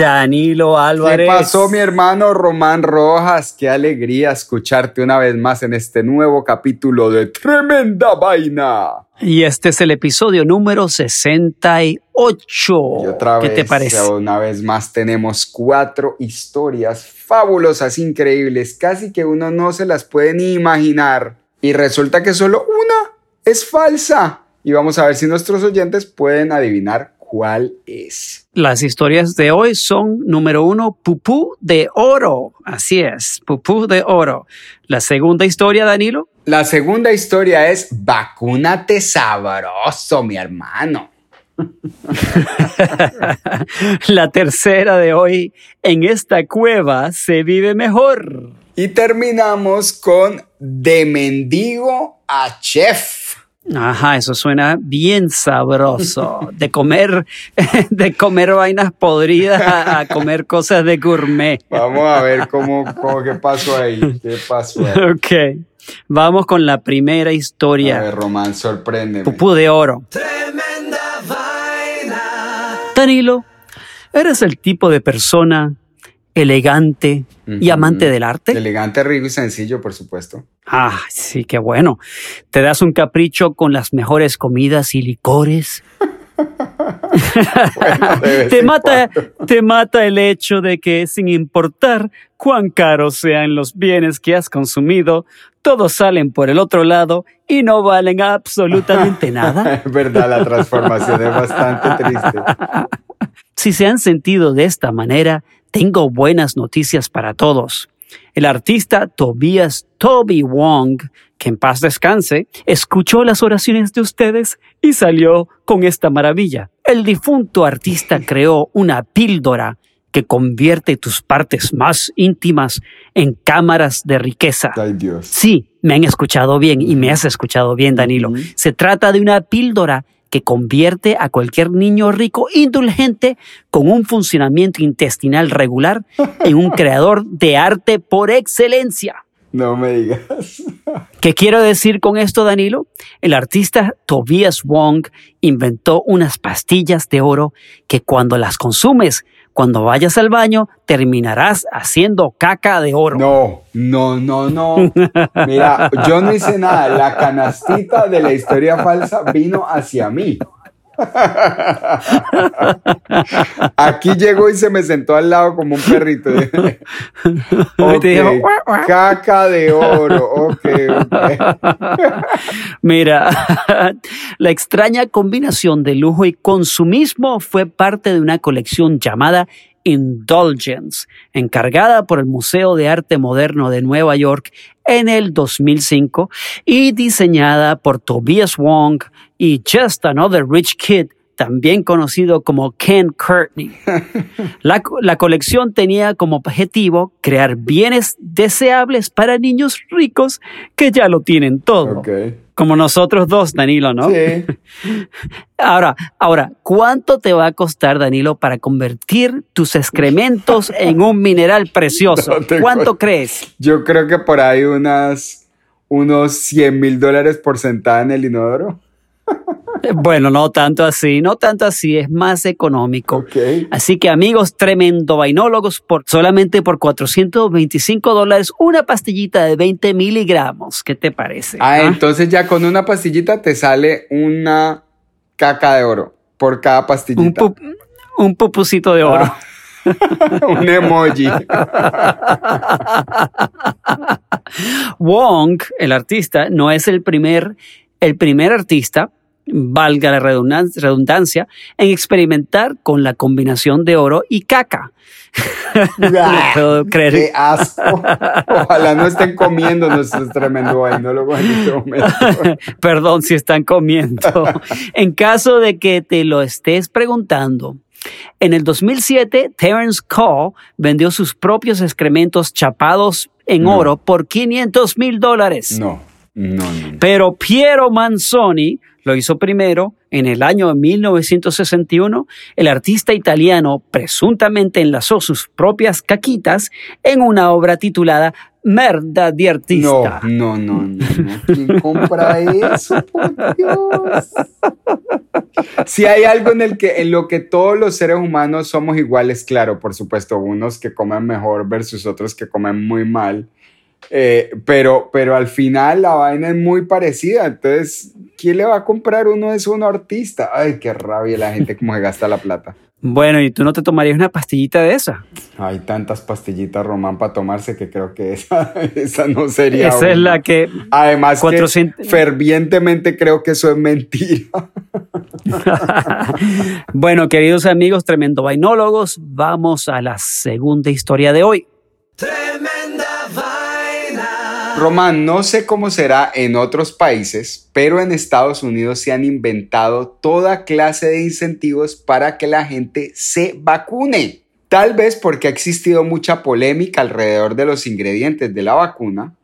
Danilo Álvarez. ¿Qué pasó, mi hermano Román Rojas? Qué alegría escucharte una vez más en este nuevo capítulo de Tremenda Vaina. Y este es el episodio número 68. Y otra ¿Qué vez, te parece? Una vez más tenemos cuatro historias fabulosas, increíbles, casi que uno no se las puede ni imaginar. Y resulta que solo una es falsa. Y vamos a ver si nuestros oyentes pueden adivinar cuál es. Las historias de hoy son, número uno, Pupú de Oro. Así es, Pupú de Oro. La segunda historia, Danilo. La segunda historia es Vacúnate sabroso, mi hermano. La tercera de hoy, En esta cueva se vive mejor. Y terminamos con De mendigo a chef. Ajá, eso suena bien sabroso. De comer, de comer vainas podridas a, a comer cosas de gourmet. Vamos a ver cómo, cómo qué pasó ahí. ¿Qué pasó ahí? Ok, vamos con la primera A historia. ver, Román, sorpréndeme. Pupú de oro. Danilo, ¿eres el tipo de persona elegante y amante del arte? Elegante, rico y sencillo, por supuesto. Ah, sí, qué bueno. ¿Te das un capricho con las mejores comidas y licores? Bueno, te mata, te mata el hecho de que sin importar cuán caros sean los bienes que has consumido, todos salen por el otro lado y no valen absolutamente nada. Es verdad, la transformación es bastante triste. Si se han sentido de esta manera, tengo buenas noticias para todos. El artista Tobias Toby Wong, que en paz descanse, escuchó las oraciones de ustedes y salió con esta maravilla. El difunto artista creó una píldora que convierte tus partes más íntimas en cámaras de riqueza. Ay, Dios. Sí, me han escuchado bien y me has escuchado bien, Danilo. Se trata de una píldora que convierte a cualquier niño rico indulgente con un funcionamiento intestinal regular en un creador de arte por excelencia. No me digas. ¿Qué quiero decir con esto, Danilo? El artista Tobias Wong inventó unas pastillas de oro que cuando las consumes, cuando vayas al baño, terminarás haciendo caca de oro. No, no, no, no. Mira, yo no hice nada. La canastita de la historia falsa vino hacia mí. Aquí llegó y se me sentó al lado como un perrito. Caca de oro. Ok, ok. Mira, la extraña combinación de lujo y consumismo fue parte de una colección llamada Indulgence, encargada por el Museo de Arte Moderno de Nueva York en el 2005 y diseñada por Tobias Wong y Just Another Rich Kid, también conocido como Ken Courtney. La, co- la colección tenía como objetivo crear bienes deseables para niños ricos que ya lo tienen todo. Como nosotros dos, Danilo, ¿no? Sí. Ahora, ahora, ¿cuánto te va a costar, Danilo, para convertir tus excrementos en un mineral precioso? No ¿Cuánto crees? Yo creo que por ahí unas, unos 100 mil dólares por sentada en el inodoro. Bueno, no tanto así, no tanto así, es más económico. Así que amigos tremendo vainólogos, por, solamente por 425 dólares, una pastillita de 20 miligramos. ¿Qué te parece? Ah, ¿Ah? entonces ya con una pastillita te sale una caca de oro por cada un, pastillita. un pupucito de oro. Ah. un emoji. Wong, el artista, no es el primer, el primer artista, valga la redundan- redundancia, en experimentar con la combinación de oro y caca. No puedo creer. Qué asco. Ojalá no estén comiendo nuestros tremendo en este momento. Perdón si están comiendo. en caso de que te lo estés preguntando, en el 2007, Terence Cole vendió sus propios excrementos chapados en No. oro por 500 mil dólares. No. No, no. Pero Piero Manzoni lo hizo primero en el año 1961. El artista italiano presuntamente enlazó sus propias caquitas en una obra titulada Merda di artista. No, no, no, no. ¿Quién compra eso? Por Dios. Si hay algo en el que en lo que todos los seres humanos somos iguales, claro, por supuesto, unos que comen mejor versus otros que comen muy mal. Eh, pero, pero al final la vaina es muy parecida. Entonces, ¿quién le va a comprar uno esos uno artista? Ay, qué rabia la gente como se gasta la plata. Bueno, ¿y tú no te tomarías una pastillita de esa? Hay tantas pastillitas Román para tomarse que creo que esa, esa no sería. Esa es la que... Además, que 400 fervientemente creo que eso es mentira. bueno, queridos amigos, tremendo vainólogos, vamos a la segunda historia de hoy. Román, no sé cómo será en otros países, pero en Estados Unidos se han inventado toda clase de incentivos para que la gente se vacune. Tal vez porque ha existido mucha polémica alrededor de los ingredientes de la vacuna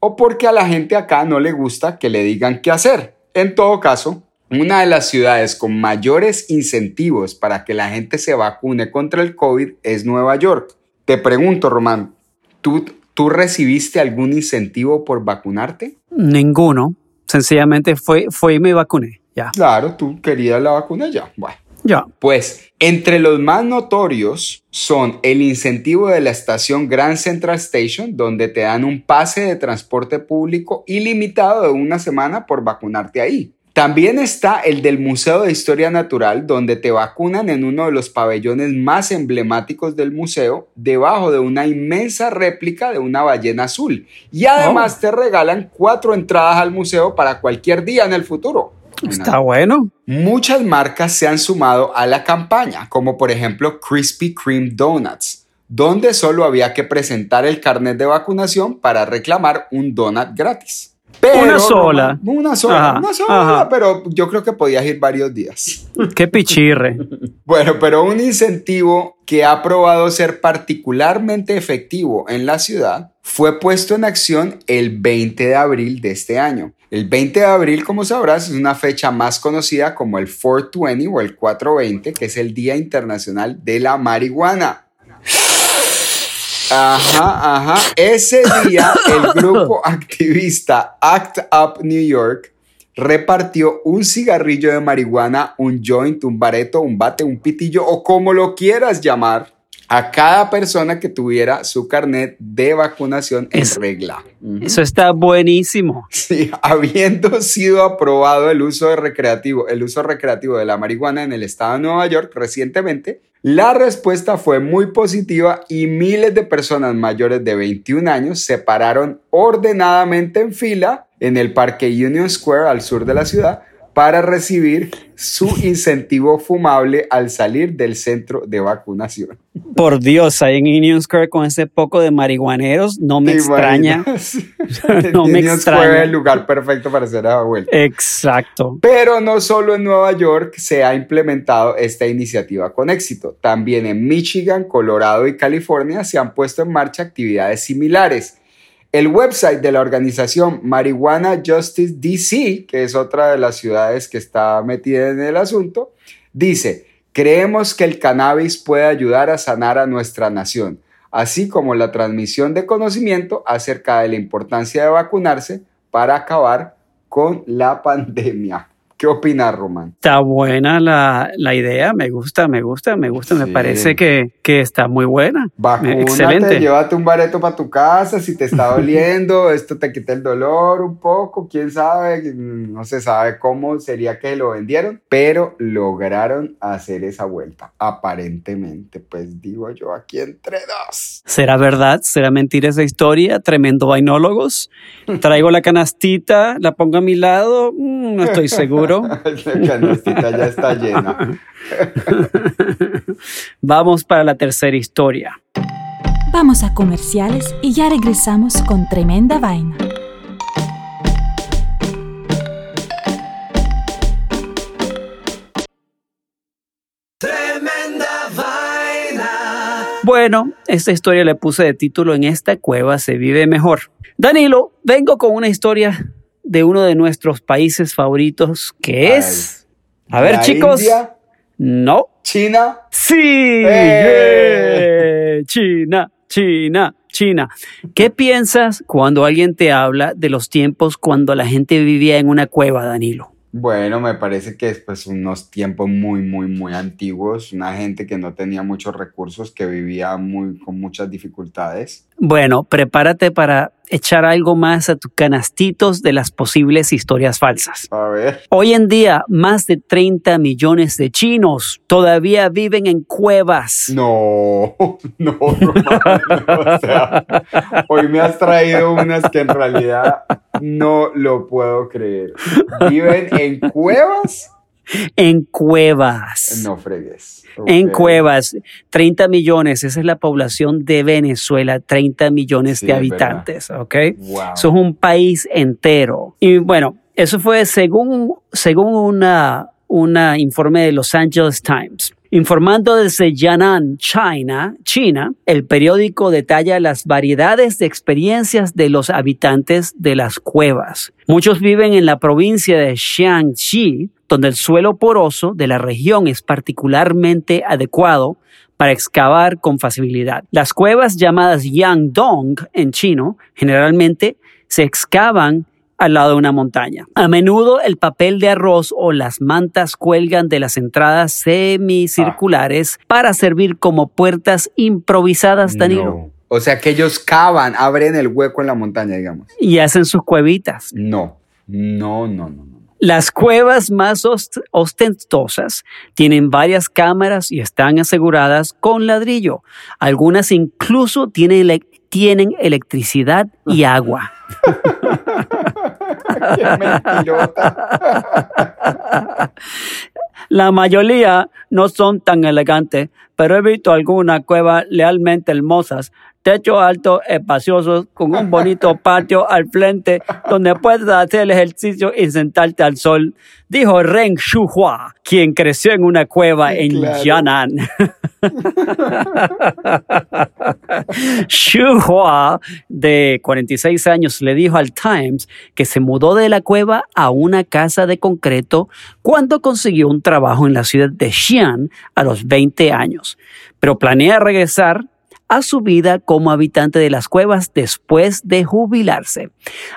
o porque a la gente acá no le gusta que le digan qué hacer. En todo caso, una de las ciudades con mayores incentivos para que la gente se vacune contra el COVID es Nueva York. Te pregunto, Román, ¿tú, ¿tú recibiste algún incentivo por vacunarte? Ninguno. Sencillamente fue, fue y me vacuné. Ya. Claro, tú querías la vacuna ya. Bueno. Ya. Pues entre los más notorios son el incentivo de la estación Grand Central Station, donde te dan un pase de transporte público ilimitado de una semana por vacunarte ahí. También está el del Museo de Historia Natural, donde te vacunan en uno de los pabellones más emblemáticos del museo, debajo de una inmensa réplica de una ballena azul. Y además te regalan cuatro entradas al museo para cualquier día en el futuro. Está bueno. Muchas marcas se han sumado a la campaña, como por ejemplo Krispy Kreme Donuts, donde solo había que presentar el carnet de vacunación para reclamar un donut gratis. Pero, Una sola. Una sola, Ajá, una sola, ajá. pero yo creo que podías ir varios días. Qué pichirre. Bueno, pero un incentivo que ha probado ser particularmente efectivo en la ciudad fue puesto en acción el 20 de abril de este año. El 20 de abril, como sabrás, es una fecha más conocida como el 420 o el 420, que es el Día Internacional de la Marihuana. Ajá, ajá. Ese día el grupo activista Act Up New York repartió un cigarrillo de marihuana, un joint, un bareto, un bate, un pitillo o como lo quieras llamar a cada persona que tuviera su carnet de vacunación en regla. Eso está buenísimo. Sí, habiendo sido aprobado el uso de recreativo, el uso recreativo de la marihuana en el estado de Nueva York recientemente, la respuesta fue muy positiva y miles de personas mayores de 21 años se pararon ordenadamente en fila en el Parque Union Square al sur de la ciudad para recibir su incentivo fumable al salir del centro de vacunación. Por Dios, ahí en Union Square con ese poco de marihuaneros, no me ¿Te extraña. No me Union extraña. Square es el lugar perfecto para hacer la vuelta. Exacto. Pero no solo en Nueva York se ha implementado esta iniciativa con éxito. También en Michigan, Colorado y California se han puesto en marcha actividades similares. El website de la organización Marijuana Justice DC, que es otra de las ciudades que está metida en el asunto, dice, creemos que el cannabis puede ayudar a sanar a nuestra nación, así como la transmisión de conocimiento acerca de la importancia de vacunarse para acabar con la pandemia. ¿Qué opinas, Román? Está buena la, la idea, me gusta, me gusta, me gusta, me parece que, que está muy buena. Vacúnate, Excelente. llévate un bareto para tu casa si te está doliendo, esto te quita el dolor un poco, quién sabe, no se sabe cómo sería que lo vendieron, pero lograron hacer esa vuelta, aparentemente, pues digo yo aquí entre dos. ¿Será verdad? ¿Será mentira esa historia? Tremendo vainólogos. Traigo la canastita, la pongo a mi lado, Mm, no estoy seguro. La canastita ya está llena. Vamos para la tercera historia. Vamos a comerciales y ya regresamos con tremenda vaina. Bueno, esta historia le puse de título En esta cueva se vive mejor. Danilo, vengo con una historia de uno de nuestros países favoritos, que Ay. es... A ver, ¿La chicos. India? No. ¿China? Sí. ¡Eh! Yeah. China, China, China. ¿Qué piensas cuando alguien te habla de los tiempos cuando la gente vivía en una cueva, Danilo? Bueno, me parece que es pues unos tiempos muy, muy, muy antiguos, una gente que no tenía muchos recursos, que vivía muy, con muchas dificultades. Bueno, prepárate para echar algo más a tus canastitos de las posibles historias falsas. A ver. Hoy en día, más de 30 millones de chinos todavía viven en cuevas. No, no, Romano, o sea, hoy me has traído unas que en realidad no lo puedo creer. ¿Viven en cuevas? En cuevas. No fregues. En cuevas, 30 millones, esa es la población de Venezuela, 30 millones Sí, de es habitantes, ¿ok? Wow. Eso es un país entero. Y bueno, eso fue según, según una, una informe de Los Angeles Times. Informando desde Yan'an, China, China, el periódico detalla las variedades de experiencias de los habitantes de las cuevas. Muchos viven en la provincia de Jiangxi, donde el suelo poroso de la región es particularmente adecuado para excavar con facilidad. Las cuevas llamadas Yangdong en chino generalmente se excavan al lado de una montaña. A menudo el papel de arroz o las mantas cuelgan de las entradas semicirculares para servir como puertas improvisadas, Danilo, No. O sea que ellos cavan, abren el hueco en la montaña, digamos. y hacen sus cuevitas. No, no, no, no. Las cuevas más ost- ostentosas tienen varias cámaras y están aseguradas con ladrillo. Algunas incluso tienen, ele- tienen electricidad y agua. Qué mentirota. La mayoría no son tan elegantes, pero he visto algunas cuevas realmente hermosas. Techo alto, espaciosos, con un bonito patio al frente donde puedes hacer el ejercicio y sentarte al sol, dijo Ren Shuhua, quien creció en una cueva Sí, en claro. Yan'an. Shuhua, de 46 años, le dijo al Times que se mudó de la cueva a una casa de concreto cuando consiguió un trabajo en la ciudad de Xi'an a los 20 años, pero planea regresar a su vida como habitante de las cuevas después de jubilarse.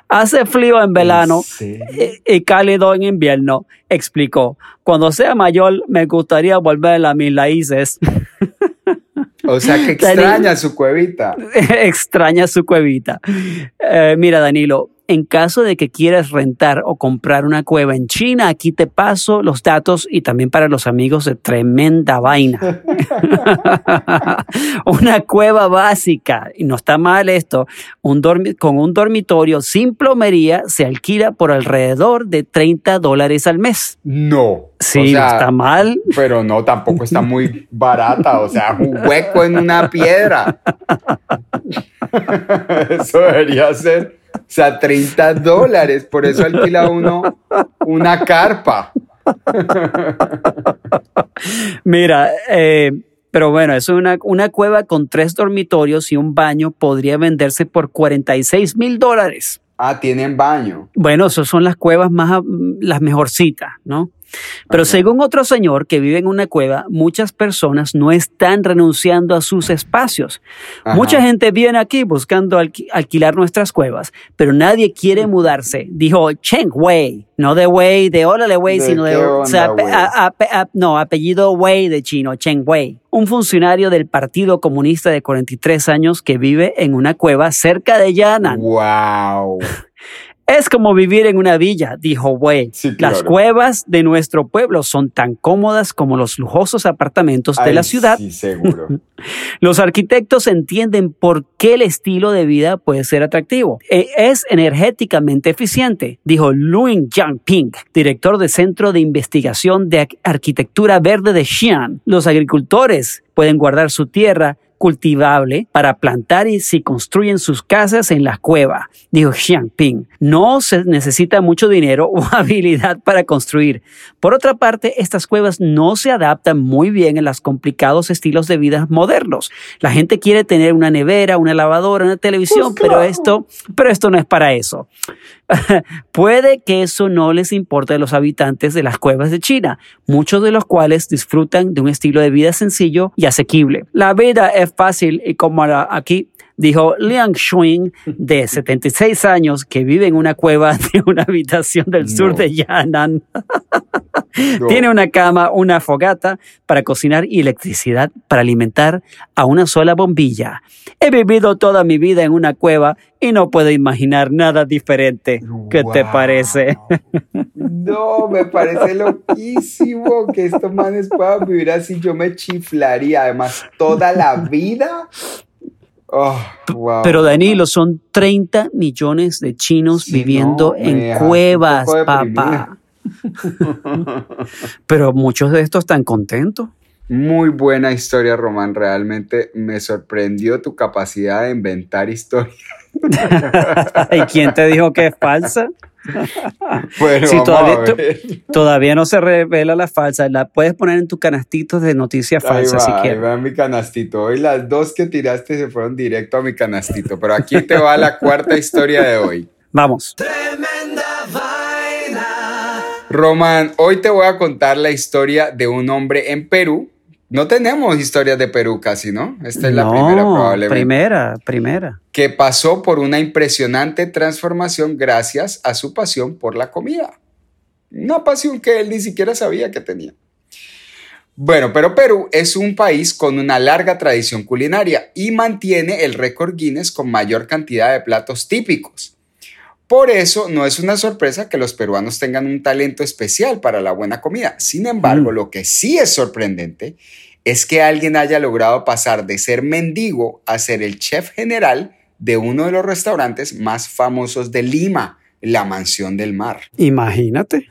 Hace frío en verano y y cálido en invierno, explicó. Cuando sea mayor me gustaría volver a mis raíces. O sea que extraña su cuevita. extraña su cuevita. Eh, mira, Danilo, en caso de que quieras rentar o comprar una cueva en China, aquí te paso los datos y también para los amigos de Tremenda Vaina. una cueva básica, y no está mal esto, un con un dormitorio sin plomería se alquila por alrededor de 30 dólares al mes. No. Sí, O sea, no está mal. Pero no, tampoco está muy barata. O sea, un hueco en una piedra. Eso debería ser. O sea, 30 dólares. Por eso alquila uno una carpa. Mira, eh, pero bueno, es una, una cueva con tres dormitorios y un baño podría venderse por 46 mil dólares. Ah, tienen baño. Bueno, esas son las cuevas más, mm, las mejorcitas, ¿no? Pero Ajá. según otro señor que vive en una cueva, muchas personas no están renunciando a sus espacios. Ajá. Mucha gente viene aquí buscando alqui- alquilar nuestras cuevas, pero nadie quiere mudarse. Dijo Cheng Wei, no de Wei, de órale Wei, ¿De sino de o sea, ape- ape- no, apellido Wei de chino, Cheng Wei. Un funcionario del Partido Comunista de 43 años que vive en una cueva cerca de Yan'an. Wow. Es como vivir en una villa, dijo Wei. Sí, Las cuevas de nuestro pueblo son tan cómodas como los lujosos apartamentos de la ciudad. Sí, seguro. Los arquitectos entienden por qué el estilo de vida puede ser atractivo. E- Es energéticamente eficiente, dijo Luin Jiangping, director del Centro de Investigación de Ar- Arquitectura Verde de Xi'an. Los agricultores pueden guardar su tierra cultivable para plantar y si construyen sus casas en la cueva, dijo Xiangping. No se necesita mucho dinero o habilidad para construir. Por otra parte, estas cuevas no se adaptan muy bien a los complicados estilos de vida modernos. La gente quiere tener una nevera, una lavadora, una televisión, pero esto, pero esto no es para eso. Puede que eso no les importe a los habitantes de las cuevas de China, muchos de los cuales disfrutan de un estilo de vida sencillo y asequible. La vida es fácil y como aquí dijo Liang Shuing, de 76 años, que vive en una cueva de una habitación del sur de Yan'an. Tiene una cama, una fogata para cocinar y electricidad para alimentar a una sola bombilla. He vivido toda mi vida en una cueva y no puedo imaginar nada diferente. ¿Qué te parece? No, me parece loquísimo que estos manes puedan vivir así. Yo me chiflaría. Además, toda la vida Oh, Pero Danilo, son 30 millones de chinos viviendo en cuevas, papá. Pero muchos de estos están contentos. Muy buena historia, Román. Realmente me sorprendió tu capacidad de inventar historias. ¿Y quién te dijo que es falsa? bueno, todavía, no se revela la falsa. La puedes poner en tu canastito de noticias falsas si quieres. Ahí va mi canastito. Hoy las dos que tiraste se fueron directo a mi canastito. Pero aquí te va la cuarta historia de hoy. Vamos. Tremenda vaina. Román, hoy te voy a contar la historia de un hombre en Perú no tenemos historias de Perú casi, ¿no? Esta es la primera probablemente. Primera, primera. Que pasó por una impresionante transformación gracias a su pasión por la comida. Una pasión que él ni siquiera sabía que tenía. Bueno, pero Perú es un país con una larga tradición culinaria y mantiene el récord Guinness con mayor cantidad de platos típicos. Por eso no es una sorpresa que los peruanos tengan un talento especial para la buena comida. Sin embargo, mm. lo que sí es sorprendente es que alguien haya logrado pasar de ser mendigo a ser el chef general de uno de los restaurantes más famosos de Lima, la Mansión del Mar. Imagínate.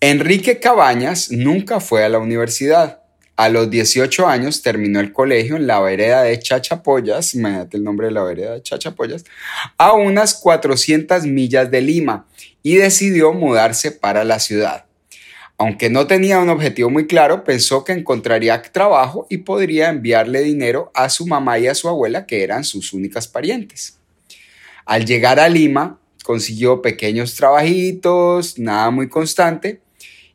Enrique Cabañas nunca fue a la universidad. A los 18 años terminó el colegio en la vereda de Chachapoyas, imagínate el nombre de la vereda de Chachapoyas, a unas 400 millas de Lima y decidió mudarse para la ciudad. Aunque no tenía un objetivo muy claro, pensó que encontraría trabajo y podría enviarle dinero a su mamá y a su abuela, que eran sus únicas parientes. Al llegar a Lima, consiguió pequeños trabajitos, nada muy constante,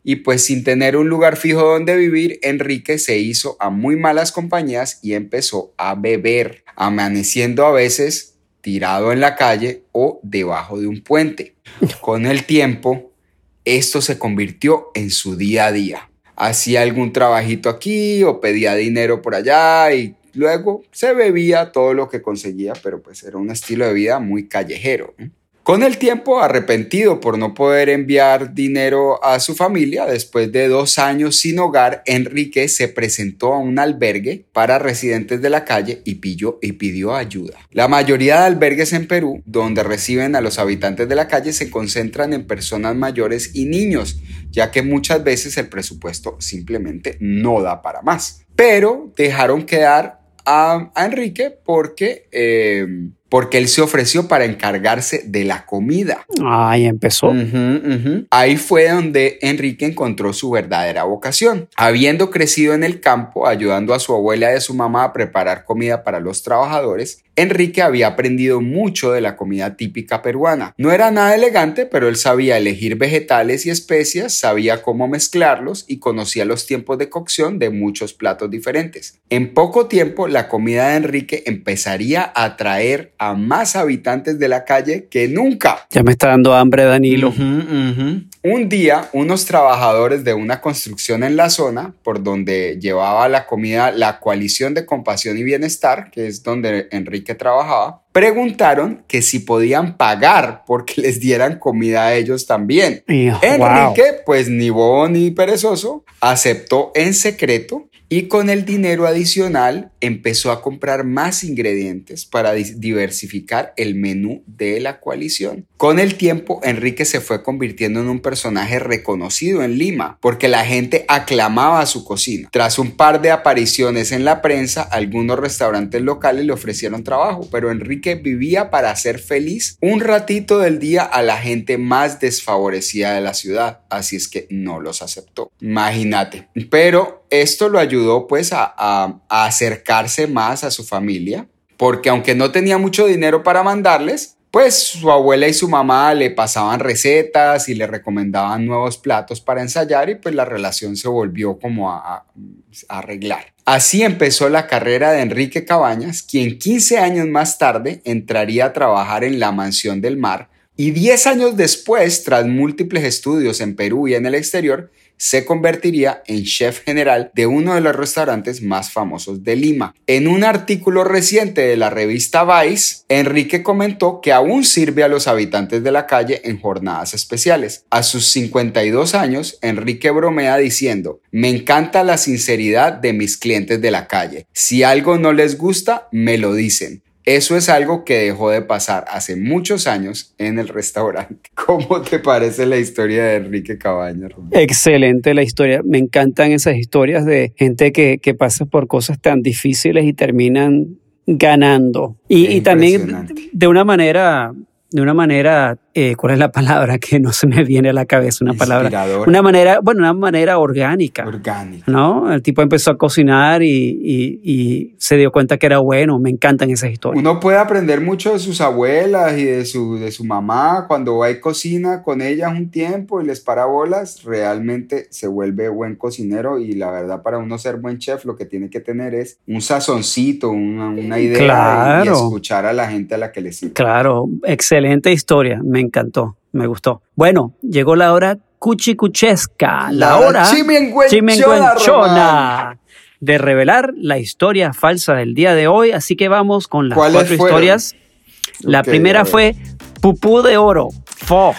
y pues sin tener un lugar fijo donde vivir, Enrique se hizo a muy malas compañías y empezó a beber, amaneciendo a veces tirado en la calle o debajo de un puente. Con el tiempo, esto se convirtió en su día a día. Hacía algún trabajito aquí o pedía dinero por allá y luego se bebía todo lo que conseguía, pero pues era un estilo de vida muy callejero. Con el tiempo, arrepentido por no poder enviar dinero a su familia, después de dos años sin hogar, Enrique se presentó a un albergue para residentes de la calle y pidió, y pidió ayuda. La mayoría de albergues en Perú, donde reciben a los habitantes de la calle, se concentran en personas mayores y niños, ya que muchas veces el presupuesto simplemente no da para más. Pero dejaron quedar a, Enrique porque... Eh, porque él se ofreció para encargarse de la comida. Ahí empezó. Ahí fue donde Enrique encontró su verdadera vocación. Habiendo crecido en el campo, ayudando a su abuela y a su mamá a preparar comida para los trabajadores, Enrique había aprendido mucho de la comida típica peruana. No era nada elegante, pero él sabía elegir vegetales y especias, sabía cómo mezclarlos y conocía los tiempos de cocción de muchos platos diferentes. En poco tiempo, la comida de Enrique empezaría a atraer a más habitantes de la calle que nunca. Ya me está dando hambre, Danilo. Un día, unos trabajadores de una construcción en la zona, por donde llevaba la comida la coalición de compasión y bienestar, que es donde Enrique trabajaba, preguntaron que si podían pagar porque les dieran comida a ellos también. Enrique, pues ni bobo ni perezoso, aceptó en secreto y con el dinero adicional empezó a comprar más ingredientes para diversificar el menú de la coalición. Con el tiempo, Enrique se fue convirtiendo en un personaje reconocido en Lima porque la gente aclamaba su cocina. Tras un par de apariciones en la prensa, algunos restaurantes locales le ofrecieron trabajo, pero Enrique vivía para ser feliz un ratito del día a la gente más desfavorecida de la ciudad, así es que no los aceptó. Imagínate. Pero esto lo ayudó pues a, acercarse más a su familia, porque aunque no tenía mucho dinero para mandarles, pues su abuela y su mamá le pasaban recetas y le recomendaban nuevos platos para ensayar y pues la relación se volvió como a, arreglar. Así empezó la carrera de Enrique Cabañas, quien 15 años más tarde entraría a trabajar en la Mansión del Mar y 10 años después, tras múltiples estudios en Perú y en el exterior, se convertiría en chef general de uno de los restaurantes más famosos de Lima. En un artículo reciente de la revista Vice, Enrique comentó que aún sirve a los habitantes de la calle en jornadas especiales. A sus 52 años, Enrique bromea diciendo, me encanta la sinceridad de mis clientes de la calle. Si algo no les gusta, me lo dicen. Eso es algo que dejó de pasar hace muchos años en el restaurante. ¿Cómo te parece la historia de Enrique Cabañas? Excelente la historia. Me encantan esas historias de gente que, que pasa por cosas tan difíciles y terminan ganando. Y, y también de una manera, de una manera, eh, ¿cuál es la palabra que no se me viene a la cabeza? Una palabra. Una manera, bueno, una manera orgánica. Orgánico. ¿No? El tipo empezó a cocinar y, y- y se dio cuenta que era bueno. Me encantan esas historias. Uno puede aprender mucho de sus abuelas y de su, de su mamá cuando va y cocina con ellas un tiempo y les para bolas, realmente se vuelve buen cocinero y la verdad para uno ser buen chef lo que tiene que tener es un sazoncito, una, una idea y- escuchar a la gente a la que le sirve. Claro, excelente historia. Me encantó, me gustó. Bueno, llegó la hora cuchicuchesca, la, La hora chimenguenchona, de revelar la historia falsa del día de hoy. Así que vamos con las ¿Cuáles cuatro fueron? historias. La primera fue Pupú de Oro. Fo.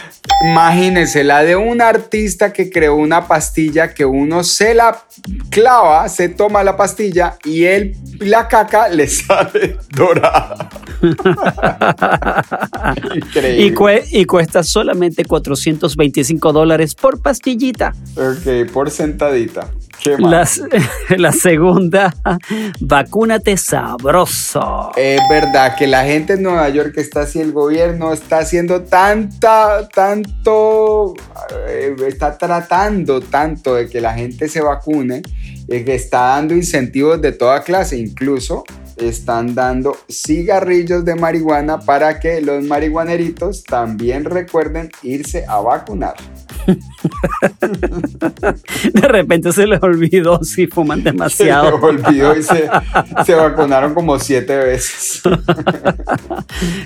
Imagínense, la de un artista que creó una pastilla que uno se la clava, se toma la pastilla y él, la caca le sale dorada. Increíble. Y, y cuesta solamente 425 dólares por pastillita. Ok, por sentadita. La, la segunda, vacúnate sabroso. Es verdad que la gente en Nueva York está haciendo, el gobierno está haciendo tanta, tanto, eh, está tratando tanto de que la gente se vacune, eh, que está dando incentivos de toda clase, incluso están dando cigarrillos de marihuana para que los marihuaneritos también recuerden irse a vacunar. De repente se les olvidó si fuman Se me demasiado. olvidó y se, se vacunaron como siete veces.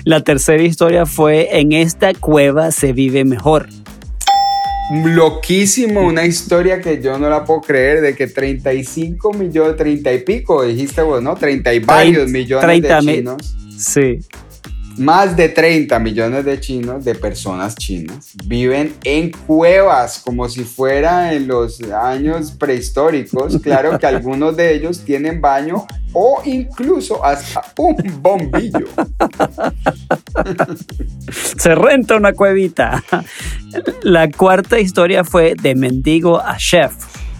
La tercera historia fue En esta cueva se vive mejor. Loquísimo, una historia que yo no la puedo creer, de que 35 millones, 30 y pico, dijiste vos, ¿no? 30 y varios millones 30 de mi- chinos, Sí. Más de 30 millones de chinos, de personas chinas, viven en cuevas, como si fuera en los años prehistóricos. Claro que algunos de ellos tienen baño o incluso hasta un bombillo. Se renta una cuevita. La cuarta historia fue De mendigo a chef.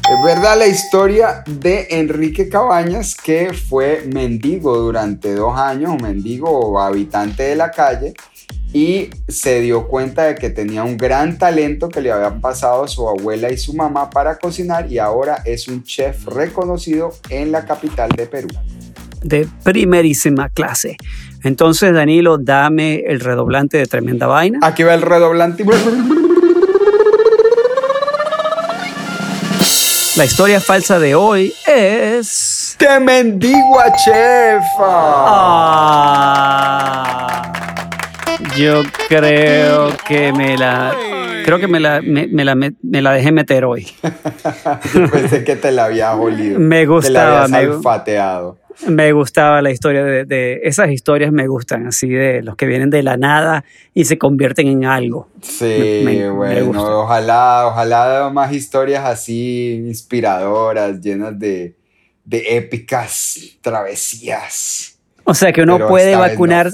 Es verdad la historia de Enrique Cabañas, que fue mendigo durante dos años, un mendigo o habitante de la calle, y se dio cuenta de que tenía un gran talento que le habían pasado su abuela y su mamá para cocinar, y ahora es un chef reconocido en la capital de Perú. De primerísima clase. Entonces, Danilo, dame el redoblante de tremenda vaina. Aquí va el redoblante. La historia falsa de hoy es. ¡De mendigo a chef! Ah, yo creo que me la. Creo que me la, me, me la, me la dejé meter hoy. Yo pensé que te la había olido. Me Te la gustaba, habías me- olfateado. Me gustaba la historia de, de- Esas historias me gustan, así de los que vienen de la nada y se convierten en algo. Sí, Me- me- me bueno, ojalá, ojalá más historias así inspiradoras, llenas de, de épicas travesías. O sea que uno Pero puede no vacunar.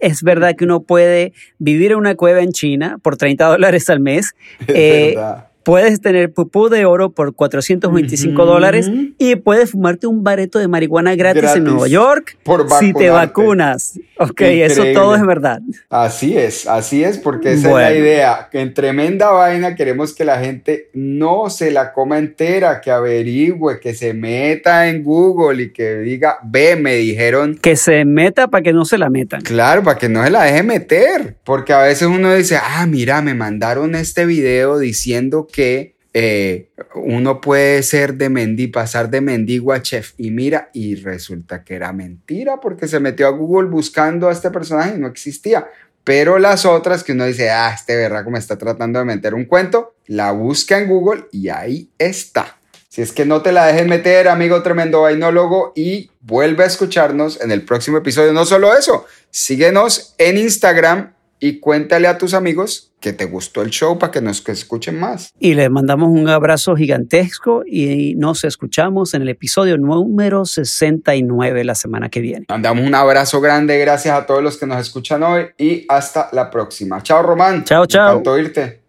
es verdad que uno puede vivir en una cueva en China por 30 dólares al mes. Es eh, verdad. Puedes tener pupú de oro por 425 dólares y puedes fumarte un bareto de marihuana gratis, Gratis en Nueva York por si te vacunas. Ok, eso todo es verdad. Así es, así es, porque esa Bueno. es la idea. Que en tremenda vaina queremos que la gente no se la coma entera, que averigüe, que se meta en Google y que diga, ve, me dijeron. Que se meta para que no se la metan. Claro, para que no se la deje meter. Porque a veces uno dice, ah, mira, me mandaron este video diciendo que eh, uno puede ser de mendigo, pasar de mendigo a chef. Y mira, y resulta que era mentira porque se metió a Google buscando a este personaje y no existía. Pero las otras que uno dice, ah, este berraco me está tratando de meter un cuento, la busca en Google y ahí está. Si es que no te la dejes meter, amigo tremendo vainólogo, y vuelve a escucharnos en el próximo episodio. No solo eso, síguenos en Instagram y cuéntale a tus amigos que te gustó el show para que nos escuchen más. Y les mandamos un abrazo gigantesco y nos escuchamos en el episodio número 69 la semana que viene. Mandamos un abrazo grande, gracias a todos los que nos escuchan hoy y hasta la próxima. Chao, Román. Chao, Me chao. encantó irte.